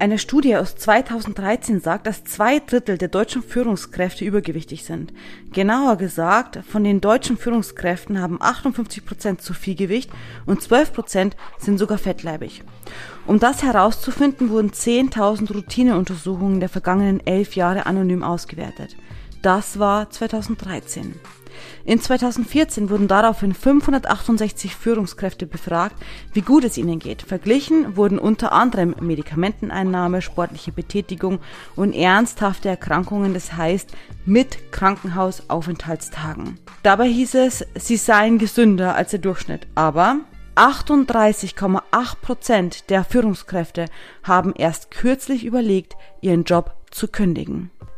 Eine Studie aus 2013 sagt, dass zwei Drittel der deutschen Führungskräfte übergewichtig sind. Genauer gesagt, von den deutschen Führungskräften haben 58 Prozent zu viel Gewicht und 12 Prozent sind sogar fettleibig. Um das herauszufinden, wurden 10.000 Routineuntersuchungen der vergangenen elf Jahre anonym ausgewertet. Das war 2013. In 2014 wurden daraufhin 568 Führungskräfte befragt, wie gut es ihnen geht. Verglichen wurden unter anderem Medikamenteneinnahme, sportliche Betätigung und ernsthafte Erkrankungen, das heißt mit Krankenhausaufenthaltstagen. Dabei hieß es, sie seien gesünder als der Durchschnitt, aber 38,8 Prozent der Führungskräfte haben erst kürzlich überlegt, ihren Job zu kündigen.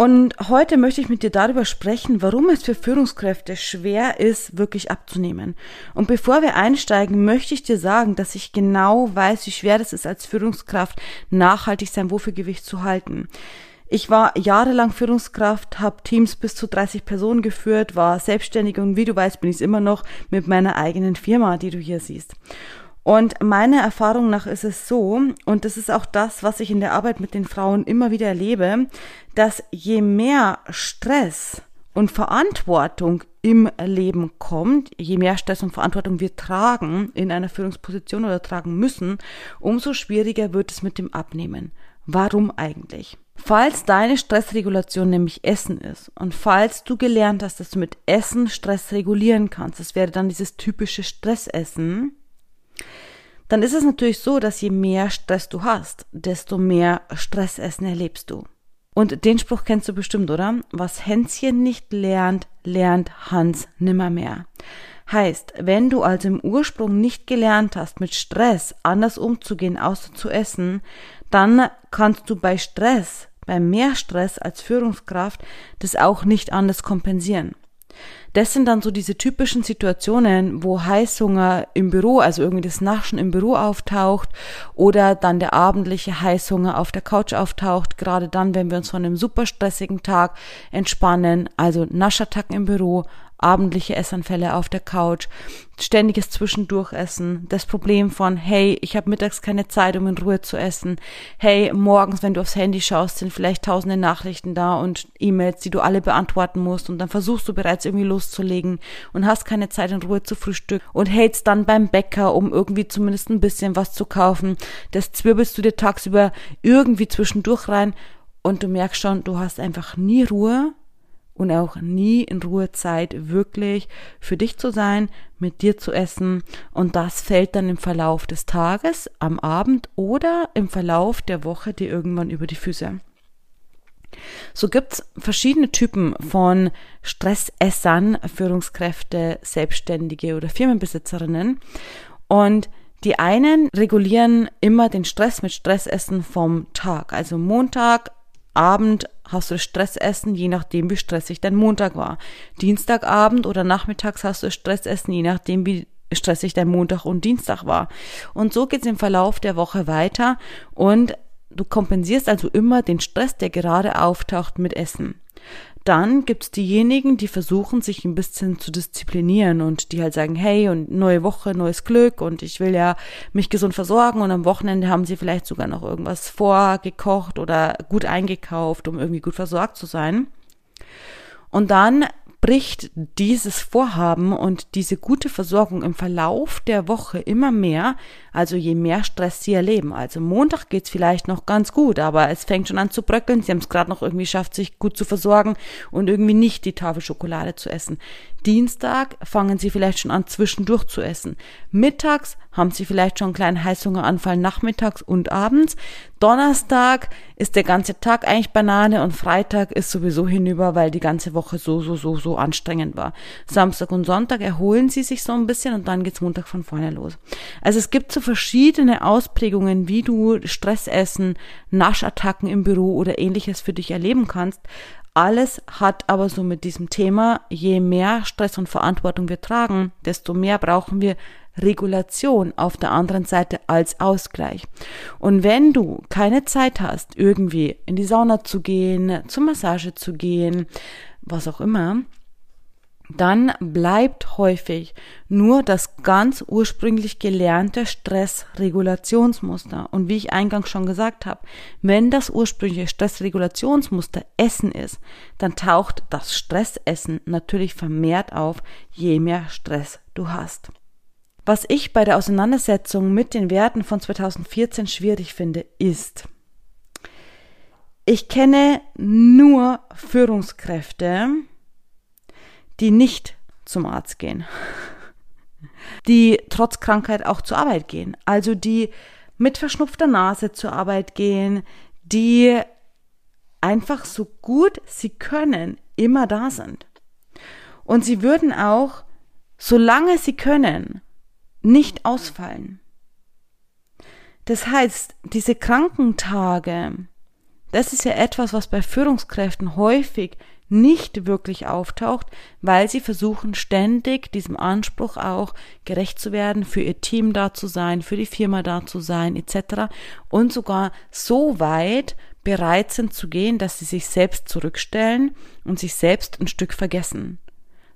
Und heute möchte ich mit dir darüber sprechen, warum es für Führungskräfte schwer ist, wirklich abzunehmen. Und bevor wir einsteigen, möchte ich dir sagen, dass ich genau weiß, wie schwer es ist, als Führungskraft nachhaltig sein Wofürgewicht zu halten. Ich war jahrelang Führungskraft, habe Teams bis zu 30 Personen geführt, war selbstständig und wie du weißt, bin ich immer noch mit meiner eigenen Firma, die du hier siehst. Und meiner Erfahrung nach ist es so, und das ist auch das, was ich in der Arbeit mit den Frauen immer wieder erlebe, dass je mehr Stress und Verantwortung im Leben kommt, je mehr Stress und Verantwortung wir tragen in einer Führungsposition oder tragen müssen, umso schwieriger wird es mit dem Abnehmen. Warum eigentlich? Falls deine Stressregulation nämlich Essen ist und falls du gelernt hast, dass du mit Essen Stress regulieren kannst, das wäre dann dieses typische Stressessen, dann ist es natürlich so, dass je mehr Stress du hast, desto mehr Stressessen erlebst du. Und den Spruch kennst du bestimmt, oder? Was Hänschen nicht lernt, lernt Hans nimmermehr. Heißt, wenn du also im Ursprung nicht gelernt hast, mit Stress anders umzugehen, außer zu essen, dann kannst du bei Stress, bei mehr Stress als Führungskraft, das auch nicht anders kompensieren. Das sind dann so diese typischen Situationen, wo Heißhunger im Büro, also irgendwie das Naschen im Büro auftaucht oder dann der abendliche Heißhunger auf der Couch auftaucht, gerade dann, wenn wir uns von einem super stressigen Tag entspannen, also Naschattacken im Büro, abendliche Essanfälle auf der Couch, ständiges Zwischendurchessen, das Problem von, hey, ich habe mittags keine Zeit, um in Ruhe zu essen, hey, morgens, wenn du aufs Handy schaust, sind vielleicht tausende Nachrichten da und E-Mails, die du alle beantworten musst und dann versuchst du bereits irgendwie loszulegen und hast keine Zeit, in Ruhe zu frühstücken und hältst dann beim Bäcker, um irgendwie zumindest ein bisschen was zu kaufen. Das zwirbelst du dir tagsüber irgendwie zwischendurch rein und du merkst schon, du hast einfach nie Ruhe und auch nie in Ruhe Zeit, wirklich für dich zu sein, mit dir zu essen. Und das fällt dann im Verlauf des Tages, am Abend oder im Verlauf der Woche dir irgendwann über die Füße. So gibt's verschiedene Typen von Stressessern, Führungskräfte, Selbstständige oder Firmenbesitzerinnen. Und die einen regulieren immer den Stress mit Stressessen vom Tag. Also Montag, Abend hast du Stressessen, je nachdem, wie stressig dein Montag war. Dienstagabend oder nachmittags hast du Stressessen, je nachdem, wie stressig dein Montag und Dienstag war. Und so geht's im Verlauf der Woche weiter und du kompensierst also immer den Stress, der gerade auftaucht, mit Essen dann gibt's diejenigen, die versuchen, sich ein bisschen zu disziplinieren und die halt sagen, hey, und neue Woche, neues Glück und ich will ja mich gesund versorgen und am Wochenende haben sie vielleicht sogar noch irgendwas vorgekocht oder gut eingekauft, um irgendwie gut versorgt zu sein. Und dann bricht dieses Vorhaben und diese gute Versorgung im Verlauf der Woche immer mehr, also je mehr Stress sie erleben. Also Montag geht's vielleicht noch ganz gut, aber es fängt schon an zu bröckeln. Sie haben es gerade noch irgendwie geschafft, sich gut zu versorgen und irgendwie nicht die Tafel Schokolade zu essen. Dienstag fangen sie vielleicht schon an, zwischendurch zu essen. Mittags haben sie vielleicht schon einen kleinen Heißhungeranfall nachmittags und abends. Donnerstag ist der ganze Tag eigentlich Banane und Freitag ist sowieso hinüber, weil die ganze Woche so, so, so, so anstrengend war. Samstag und Sonntag erholen sie sich so ein bisschen und dann geht's Montag von vorne los. Also es gibt so verschiedene Ausprägungen, wie du Stressessen, Naschattacken im Büro oder ähnliches für dich erleben kannst. Alles hat aber so mit diesem Thema, je mehr Stress und Verantwortung wir tragen, desto mehr brauchen wir Regulation auf der anderen Seite als Ausgleich. Und wenn du keine Zeit hast, irgendwie in die Sauna zu gehen, zur Massage zu gehen, was auch immer, dann bleibt häufig nur das ganz ursprünglich gelernte Stressregulationsmuster. Und wie ich eingangs schon gesagt habe, wenn das ursprüngliche Stressregulationsmuster Essen ist, dann taucht das Stressessen natürlich vermehrt auf, je mehr Stress du hast. Was ich bei der Auseinandersetzung mit den Werten von 2014 schwierig finde, ist, ich kenne nur Führungskräfte, die nicht zum Arzt gehen, die trotz Krankheit auch zur Arbeit gehen, also die mit verschnupfter Nase zur Arbeit gehen, die einfach so gut sie können immer da sind. Und sie würden auch, solange sie können, nicht ausfallen. Das heißt, diese Krankentage, das ist ja etwas, was bei Führungskräften häufig nicht wirklich auftaucht, weil sie versuchen ständig diesem Anspruch auch gerecht zu werden, für ihr Team da zu sein, für die Firma da zu sein, etc. und sogar so weit bereit sind zu gehen, dass sie sich selbst zurückstellen und sich selbst ein Stück vergessen.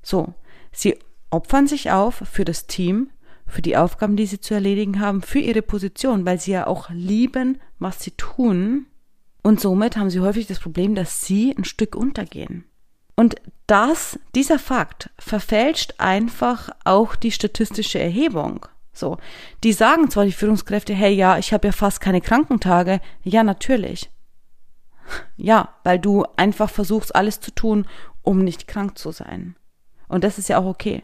So, sie opfern sich auf für das Team, für die Aufgaben, die sie zu erledigen haben, für ihre Position, weil sie ja auch lieben, was sie tun. Und somit haben sie häufig das Problem, dass sie ein Stück untergehen. Und das, dieser Fakt verfälscht einfach auch die statistische Erhebung. So, die sagen zwar die Führungskräfte, hey, ja, ich habe ja fast keine Krankentage. Ja, natürlich. Ja, weil du einfach versuchst, alles zu tun, um nicht krank zu sein. Und das ist ja auch okay.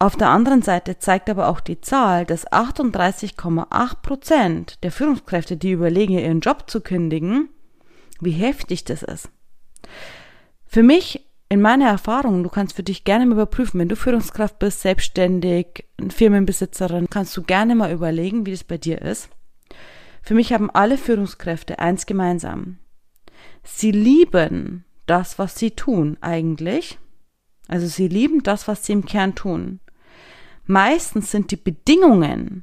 Auf der anderen Seite zeigt aber auch die Zahl, dass 38,8 Prozent der Führungskräfte, die überlegen, ihren Job zu kündigen, wie heftig das ist. Für mich, in meiner Erfahrung, du kannst für dich gerne mal überprüfen, wenn du Führungskraft bist, selbstständig, Firmenbesitzerin, kannst du gerne mal überlegen, wie das bei dir ist. Für mich haben alle Führungskräfte eins gemeinsam. Sie lieben das, was sie tun, eigentlich. Also sie lieben das, was sie im Kern tun. Meistens sind die Bedingungen,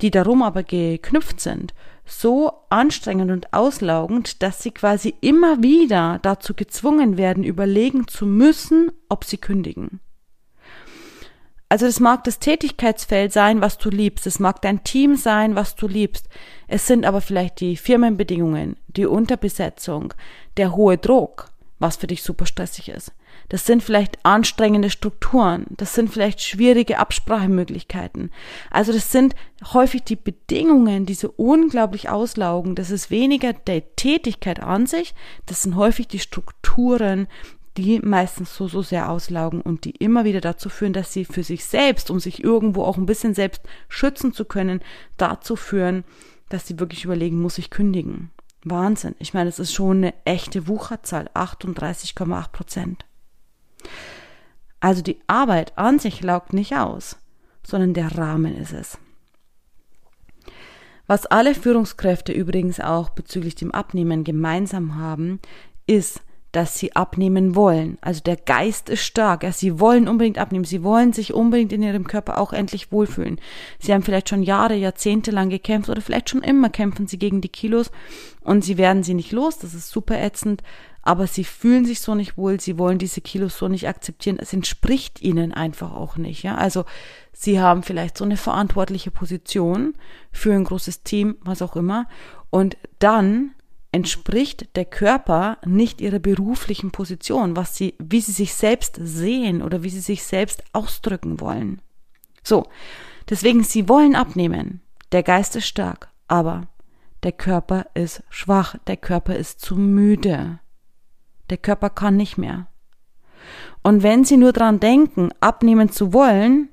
die darum aber geknüpft sind, so anstrengend und auslaugend, dass sie quasi immer wieder dazu gezwungen werden, überlegen zu müssen, ob sie kündigen. Also es mag das Tätigkeitsfeld sein, was du liebst, es mag dein Team sein, was du liebst, es sind aber vielleicht die Firmenbedingungen, die Unterbesetzung, der hohe Druck, was für dich super stressig ist. Das sind vielleicht anstrengende Strukturen. Das sind vielleicht schwierige Absprachemöglichkeiten. Also das sind häufig die Bedingungen, die so unglaublich auslaugen. Das ist weniger der Tätigkeit an sich. Das sind häufig die Strukturen, die meistens so, so sehr auslaugen und die immer wieder dazu führen, dass sie für sich selbst, um sich irgendwo auch ein bisschen selbst schützen zu können, dazu führen, dass sie wirklich überlegen, muss ich kündigen. Wahnsinn. Ich meine, es ist schon eine echte Wucherzahl, 38,8 Prozent. Also die Arbeit an sich laugt nicht aus, sondern der Rahmen ist es. Was alle Führungskräfte übrigens auch bezüglich dem Abnehmen gemeinsam haben, ist, dass sie abnehmen wollen. Also der Geist ist stark. Ja, sie wollen unbedingt abnehmen. Sie wollen sich unbedingt in ihrem Körper auch endlich wohlfühlen. Sie haben vielleicht schon Jahre, Jahrzehnte lang gekämpft oder vielleicht schon immer kämpfen sie gegen die Kilos und sie werden sie nicht los. Das ist super ätzend aber sie fühlen sich so nicht wohl, sie wollen diese Kilos so nicht akzeptieren, es entspricht ihnen einfach auch nicht, ja. Also sie haben vielleicht so eine verantwortliche Position für ein großes Team, was auch immer, und dann entspricht der Körper nicht ihrer beruflichen Position, was sie, wie sie sich selbst sehen oder wie sie sich selbst ausdrücken wollen. So. Deswegen, sie wollen abnehmen. Der Geist ist stark, aber der Körper ist schwach, der Körper ist zu müde. Der Körper kann nicht mehr. Und wenn Sie nur dran denken, abnehmen zu wollen,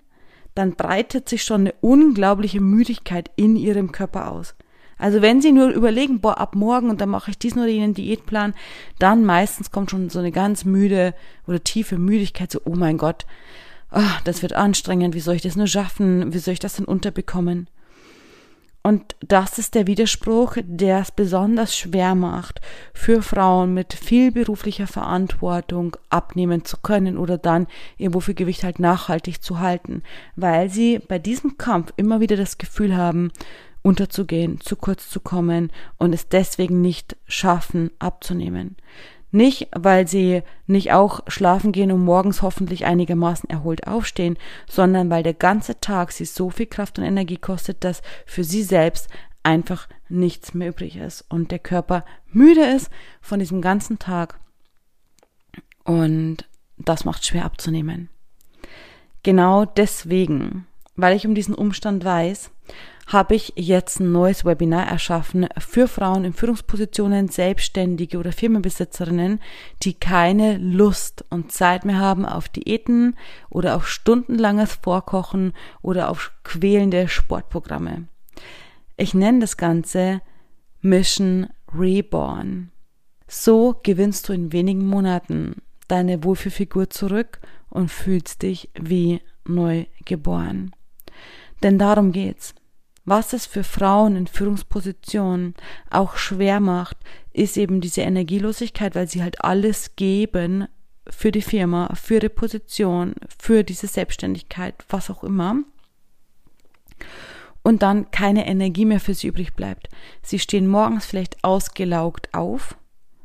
dann breitet sich schon eine unglaubliche Müdigkeit in Ihrem Körper aus. Also wenn Sie nur überlegen, boah, ab morgen und dann mache ich diesen oder jenen Diätplan, dann meistens kommt schon so eine ganz müde oder tiefe Müdigkeit, so, oh mein Gott, oh, das wird anstrengend, wie soll ich das nur schaffen, wie soll ich das denn unterbekommen? Und das ist der Widerspruch, der es besonders schwer macht, für Frauen mit viel beruflicher Verantwortung abnehmen zu können oder dann ihr Gewicht halt nachhaltig zu halten, weil sie bei diesem Kampf immer wieder das Gefühl haben, unterzugehen, zu kurz zu kommen und es deswegen nicht schaffen, abzunehmen. Nicht, weil sie nicht auch schlafen gehen und morgens hoffentlich einigermaßen erholt aufstehen, sondern weil der ganze Tag sie so viel Kraft und Energie kostet, dass für sie selbst einfach nichts mehr übrig ist und der Körper müde ist von diesem ganzen Tag. Und das macht schwer abzunehmen. Genau deswegen, weil ich um diesen Umstand weiß, habe ich jetzt ein neues Webinar erschaffen für Frauen in Führungspositionen, Selbstständige oder Firmenbesitzerinnen, die keine Lust und Zeit mehr haben auf Diäten oder auf stundenlanges Vorkochen oder auf quälende Sportprogramme. Ich nenne das Ganze Mission Reborn. So gewinnst du in wenigen Monaten deine Wohlfühlfigur zurück und fühlst dich wie neu geboren. Denn darum geht's. Was es für Frauen in Führungspositionen auch schwer macht, ist eben diese Energielosigkeit, weil sie halt alles geben für die Firma, für ihre Position, für diese Selbstständigkeit, was auch immer. Und dann keine Energie mehr für sie übrig bleibt. Sie stehen morgens vielleicht ausgelaugt auf,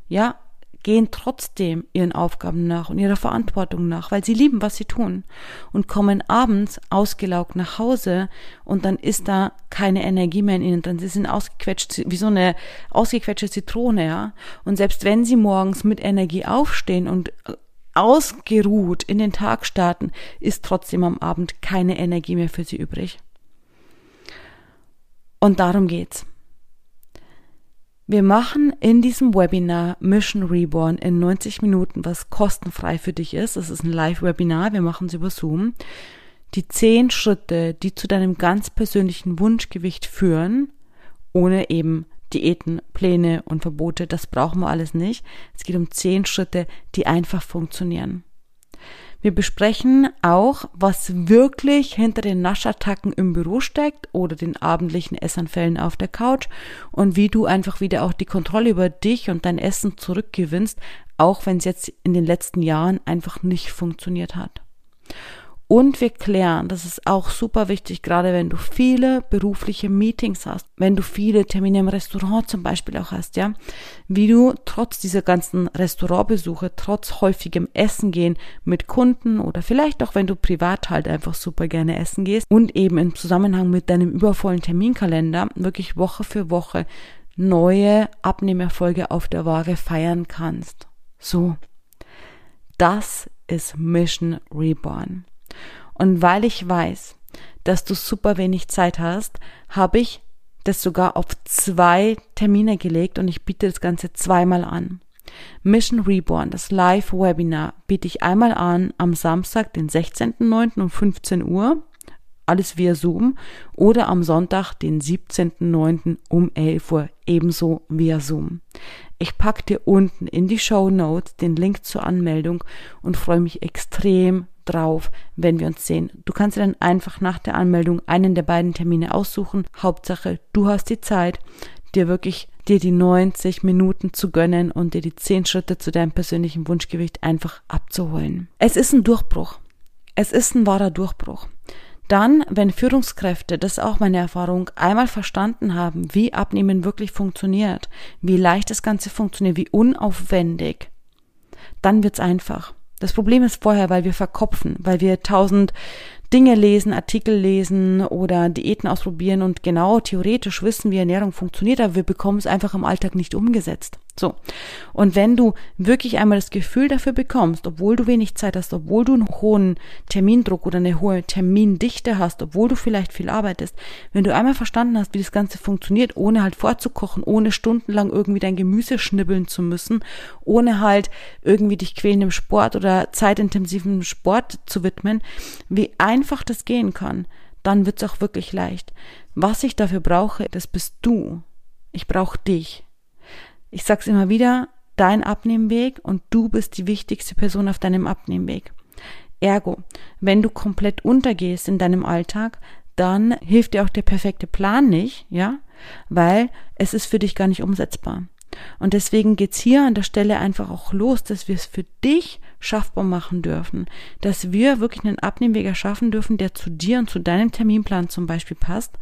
ja, gehen trotzdem ihren Aufgaben nach und ihrer Verantwortung nach, weil sie lieben, was sie tun und kommen abends ausgelaugt nach Hause und dann ist da keine Energie mehr in ihnen drin. Sie sind ausgequetscht, wie so eine ausgequetschte Zitrone, ja. Und selbst wenn sie morgens mit Energie aufstehen und äh, ausgeruht in den Tag starten, ist trotzdem am Abend keine Energie mehr für sie übrig. Und darum geht's. Wir machen in diesem Webinar Mission Reborn in 90 Minuten, was kostenfrei für dich ist. Es ist ein Live-Webinar, wir machen es über Zoom. Die zehn Schritte, die zu deinem ganz persönlichen Wunschgewicht führen, ohne eben Diäten, Pläne und Verbote, das brauchen wir alles nicht. Es geht um zehn Schritte, die einfach funktionieren. Wir besprechen auch, was wirklich hinter den Naschattacken im Büro steckt oder den abendlichen Essanfällen auf der Couch und wie du einfach wieder auch die Kontrolle über dich und dein Essen zurückgewinnst, auch wenn es jetzt in den letzten Jahren einfach nicht funktioniert hat. Und wir klären, das ist auch super wichtig, gerade wenn du viele berufliche Meetings hast, wenn du viele Termine im Restaurant zum Beispiel auch hast, ja, wie du trotz dieser ganzen Restaurantbesuche, trotz häufigem Essen gehen mit Kunden oder vielleicht auch wenn du privat halt einfach super gerne essen gehst und eben im Zusammenhang mit deinem übervollen Terminkalender wirklich Woche für Woche neue Abnehmerfolge auf der Waage feiern kannst. So. Das ist Mission Reborn. Und weil ich weiß, dass du super wenig Zeit hast, habe ich das sogar auf zwei Termine gelegt und ich biete das Ganze zweimal an. Mission Reborn, das Live-Webinar, biete ich einmal an am Samstag, den 16.09. um 15 Uhr, alles via Zoom, oder am Sonntag, den 17.09. um 11 Uhr, ebenso via Zoom. Ich packe dir unten in die Show Notes den Link zur Anmeldung und freue mich extrem drauf, wenn wir uns sehen. Du kannst dir dann einfach nach der Anmeldung einen der beiden Termine aussuchen. Hauptsache, du hast die Zeit, dir wirklich dir die 90 Minuten zu gönnen und dir die 10 Schritte zu deinem persönlichen Wunschgewicht einfach abzuholen. Es ist ein Durchbruch. Es ist ein wahrer Durchbruch. Dann, wenn Führungskräfte, das ist auch meine Erfahrung, einmal verstanden haben, wie Abnehmen wirklich funktioniert, wie leicht das Ganze funktioniert, wie unaufwendig, dann wird's einfach. Das Problem ist vorher, weil wir verkopfen, weil wir tausend Dinge lesen, Artikel lesen oder Diäten ausprobieren und genau theoretisch wissen, wie Ernährung funktioniert, aber wir bekommen es einfach im Alltag nicht umgesetzt. So. Und wenn du wirklich einmal das Gefühl dafür bekommst, obwohl du wenig Zeit hast, obwohl du einen hohen Termindruck oder eine hohe Termindichte hast, obwohl du vielleicht viel arbeitest, wenn du einmal verstanden hast, wie das Ganze funktioniert, ohne halt vorzukochen, ohne stundenlang irgendwie dein Gemüse schnibbeln zu müssen, ohne halt irgendwie dich quälendem Sport oder zeitintensiven Sport zu widmen, wie einfach das gehen kann, dann wird's auch wirklich leicht. Was ich dafür brauche, das bist du. Ich brauche dich. Ich sag's immer wieder, dein Abnehmweg und du bist die wichtigste Person auf deinem Abnehmweg. Ergo, wenn du komplett untergehst in deinem Alltag, dann hilft dir auch der perfekte Plan nicht, ja, weil es ist für dich gar nicht umsetzbar. Und deswegen geht's hier an der Stelle einfach auch los, dass wir es für dich schaffbar machen dürfen, dass wir wirklich einen Abnehmweg erschaffen dürfen, der zu dir und zu deinem Terminplan zum Beispiel passt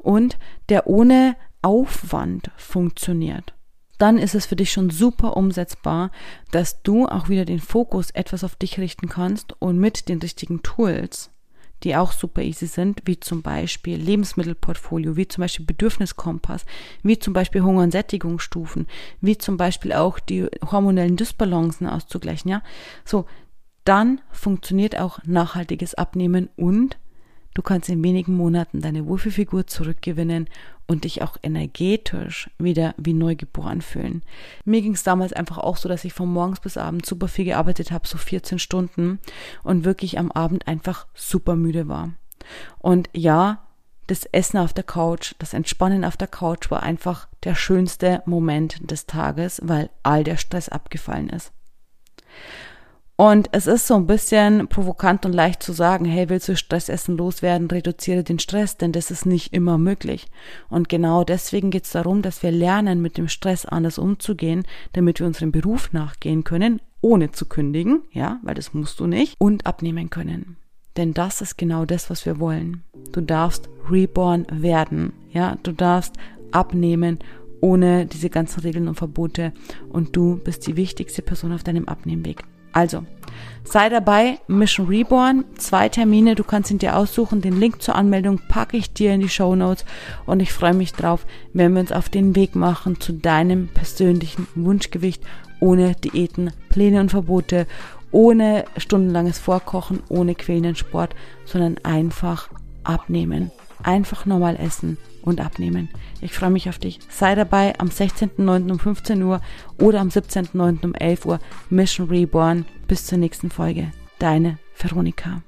und der ohne Aufwand funktioniert. Dann ist es für dich schon super umsetzbar, dass du auch wieder den Fokus etwas auf dich richten kannst und mit den richtigen Tools die auch super easy sind, wie zum Beispiel Lebensmittelportfolio, wie zum Beispiel Bedürfniskompass, wie zum Beispiel Hunger- und Sättigungsstufen, wie zum Beispiel auch die hormonellen Dysbalancen auszugleichen, ja. So, dann funktioniert auch nachhaltiges Abnehmen und Du kannst in wenigen Monaten deine Wohlfühlfigur zurückgewinnen und dich auch energetisch wieder wie neu geboren fühlen. Mir ging es damals einfach auch so, dass ich von morgens bis abends super viel gearbeitet habe, so 14 Stunden und wirklich am Abend einfach super müde war. Und ja, das Essen auf der Couch, das Entspannen auf der Couch war einfach der schönste Moment des Tages, weil all der Stress abgefallen ist. Und es ist so ein bisschen provokant und leicht zu sagen, hey, willst du Stressessen loswerden, reduziere den Stress, denn das ist nicht immer möglich. Und genau deswegen geht es darum, dass wir lernen, mit dem Stress anders umzugehen, damit wir unserem Beruf nachgehen können, ohne zu kündigen, ja, weil das musst du nicht, und abnehmen können. Denn das ist genau das, was wir wollen. Du darfst reborn werden, ja, du darfst abnehmen ohne diese ganzen Regeln und Verbote und du bist die wichtigste Person auf deinem Abnehmweg. Also, sei dabei, Mission Reborn, zwei Termine, du kannst ihn dir aussuchen, den Link zur Anmeldung packe ich dir in die Show Notes. Und ich freue mich drauf, wenn wir uns auf den Weg machen zu deinem persönlichen Wunschgewicht. Ohne Diäten, Pläne und Verbote, ohne stundenlanges Vorkochen, ohne quälenden Sport, sondern einfach abnehmen, einfach normal essen und abnehmen. Ich freue mich auf dich. Sei dabei am 16.09. um 15 Uhr oder am 17.09. um 11 Uhr Mission Reborn. Bis zur nächsten Folge. Deine Veronika.